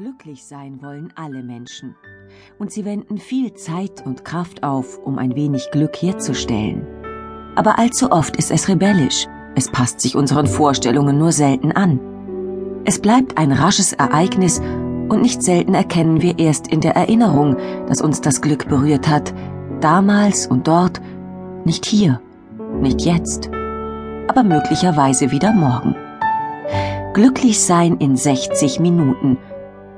Glücklich sein wollen alle Menschen. Und sie wenden viel Zeit und Kraft auf, um ein wenig Glück herzustellen. Aber allzu oft ist es rebellisch. Es passt sich unseren Vorstellungen nur selten an. Es bleibt ein rasches Ereignis und nicht selten erkennen wir erst in der Erinnerung, dass uns das Glück berührt hat, damals und dort, nicht hier, nicht jetzt, aber möglicherweise wieder morgen. Glücklich sein in 60 Minuten –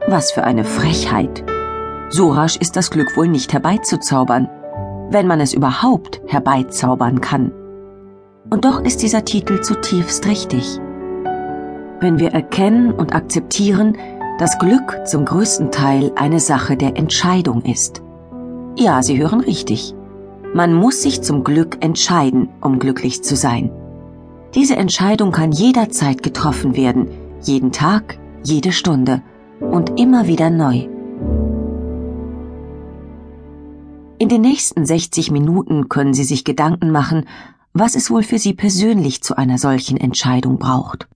was für eine Frechheit. So rasch ist das Glück wohl nicht herbeizuzaubern, wenn man es überhaupt herbeizaubern kann. Und doch ist dieser Titel zutiefst richtig. Wenn wir erkennen und akzeptieren, dass Glück zum größten Teil eine Sache der Entscheidung ist. Ja, Sie hören richtig. Man muss sich zum Glück entscheiden, um glücklich zu sein. Diese Entscheidung kann jederzeit getroffen werden, jeden Tag, jede Stunde und immer wieder neu. In den nächsten 60 Minuten können Sie sich Gedanken machen, was es wohl für Sie persönlich zu einer solchen Entscheidung braucht.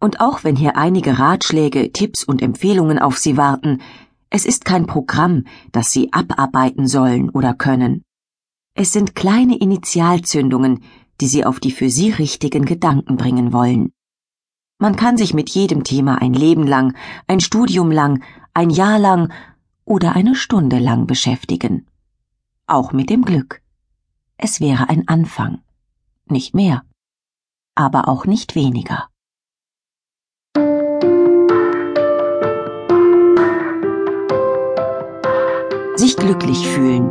Und auch wenn hier einige Ratschläge, Tipps und Empfehlungen auf Sie warten, es ist kein Programm, das Sie abarbeiten sollen oder können. Es sind kleine Initialzündungen, die Sie auf die für Sie richtigen Gedanken bringen wollen. Man kann sich mit jedem Thema ein Leben lang, ein Studium lang, ein Jahr lang oder eine Stunde lang beschäftigen. Auch mit dem Glück. Es wäre ein Anfang. Nicht mehr. Aber auch nicht weniger. Sich glücklich fühlen.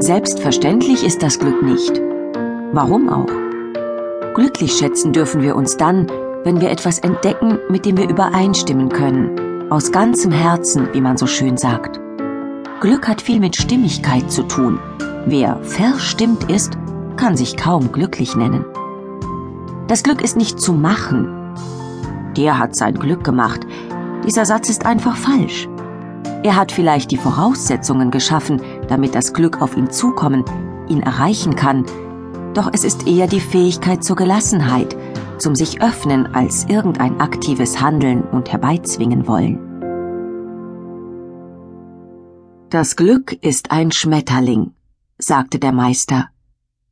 Selbstverständlich ist das Glück nicht. Warum auch? Glücklich schätzen dürfen wir uns dann, wenn wir etwas entdecken, mit dem wir übereinstimmen können. Aus ganzem Herzen, wie man so schön sagt. Glück hat viel mit Stimmigkeit zu tun. Wer verstimmt ist, kann sich kaum glücklich nennen. Das Glück ist nicht zu machen. Der hat sein Glück gemacht. Dieser Satz ist einfach falsch. Er hat vielleicht die Voraussetzungen geschaffen, damit das Glück auf ihn zukommen, ihn erreichen kann, doch es ist eher die Fähigkeit zur Gelassenheit, zum sich öffnen als irgendein aktives Handeln und herbeizwingen wollen. Das Glück ist ein Schmetterling, sagte der Meister.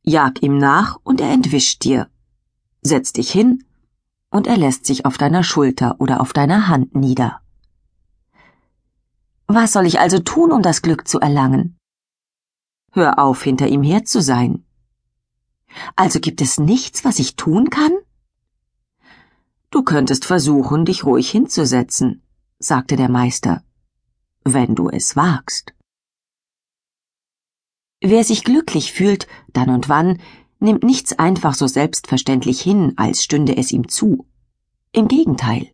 Jag ihm nach und er entwischt dir. Setz dich hin und er lässt sich auf deiner Schulter oder auf deiner Hand nieder. Was soll ich also tun, um das Glück zu erlangen? Hör auf, hinter ihm her zu sein. Also gibt es nichts, was ich tun kann? Du könntest versuchen, dich ruhig hinzusetzen, sagte der Meister, wenn du es wagst. Wer sich glücklich fühlt, dann und wann, nimmt nichts einfach so selbstverständlich hin, als stünde es ihm zu. Im Gegenteil.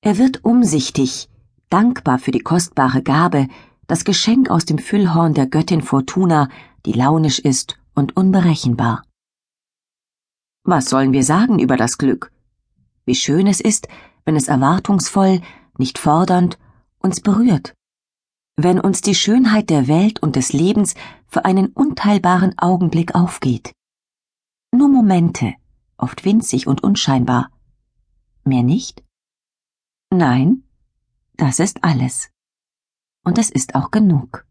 Er wird umsichtig, dankbar für die kostbare Gabe, das Geschenk aus dem Füllhorn der Göttin Fortuna, die launisch ist und unberechenbar. Was sollen wir sagen über das Glück? Wie schön es ist, wenn es erwartungsvoll, nicht fordernd, uns berührt. Wenn uns die Schönheit der Welt und des Lebens für einen unteilbaren Augenblick aufgeht. Nur Momente, oft winzig und unscheinbar. Mehr nicht? Nein, das ist alles. Und es ist auch genug.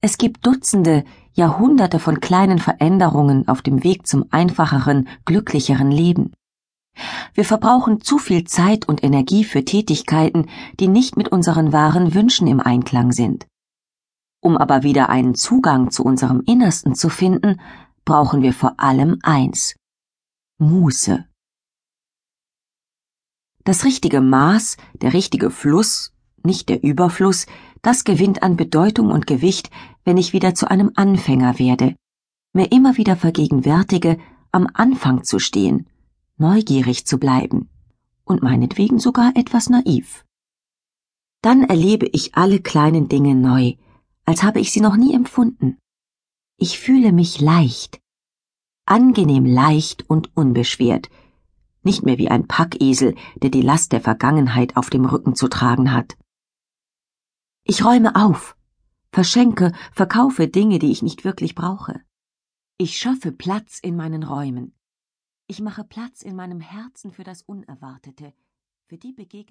Es gibt Dutzende, Jahrhunderte von kleinen Veränderungen auf dem Weg zum einfacheren, glücklicheren Leben. Wir verbrauchen zu viel Zeit und Energie für Tätigkeiten, die nicht mit unseren wahren Wünschen im Einklang sind. Um aber wieder einen Zugang zu unserem Innersten zu finden, brauchen wir vor allem eins Muße. Das richtige Maß, der richtige Fluss, nicht der Überfluss, das gewinnt an Bedeutung und Gewicht, wenn ich wieder zu einem Anfänger werde, mir immer wieder vergegenwärtige, am Anfang zu stehen, neugierig zu bleiben und meinetwegen sogar etwas naiv. Dann erlebe ich alle kleinen Dinge neu, als habe ich sie noch nie empfunden. Ich fühle mich leicht, angenehm leicht und unbeschwert, nicht mehr wie ein Packesel, der die Last der Vergangenheit auf dem Rücken zu tragen hat. Ich räume auf, verschenke, verkaufe Dinge, die ich nicht wirklich brauche. Ich schaffe Platz in meinen Räumen. Ich mache Platz in meinem Herzen für das Unerwartete, Für die Begegnung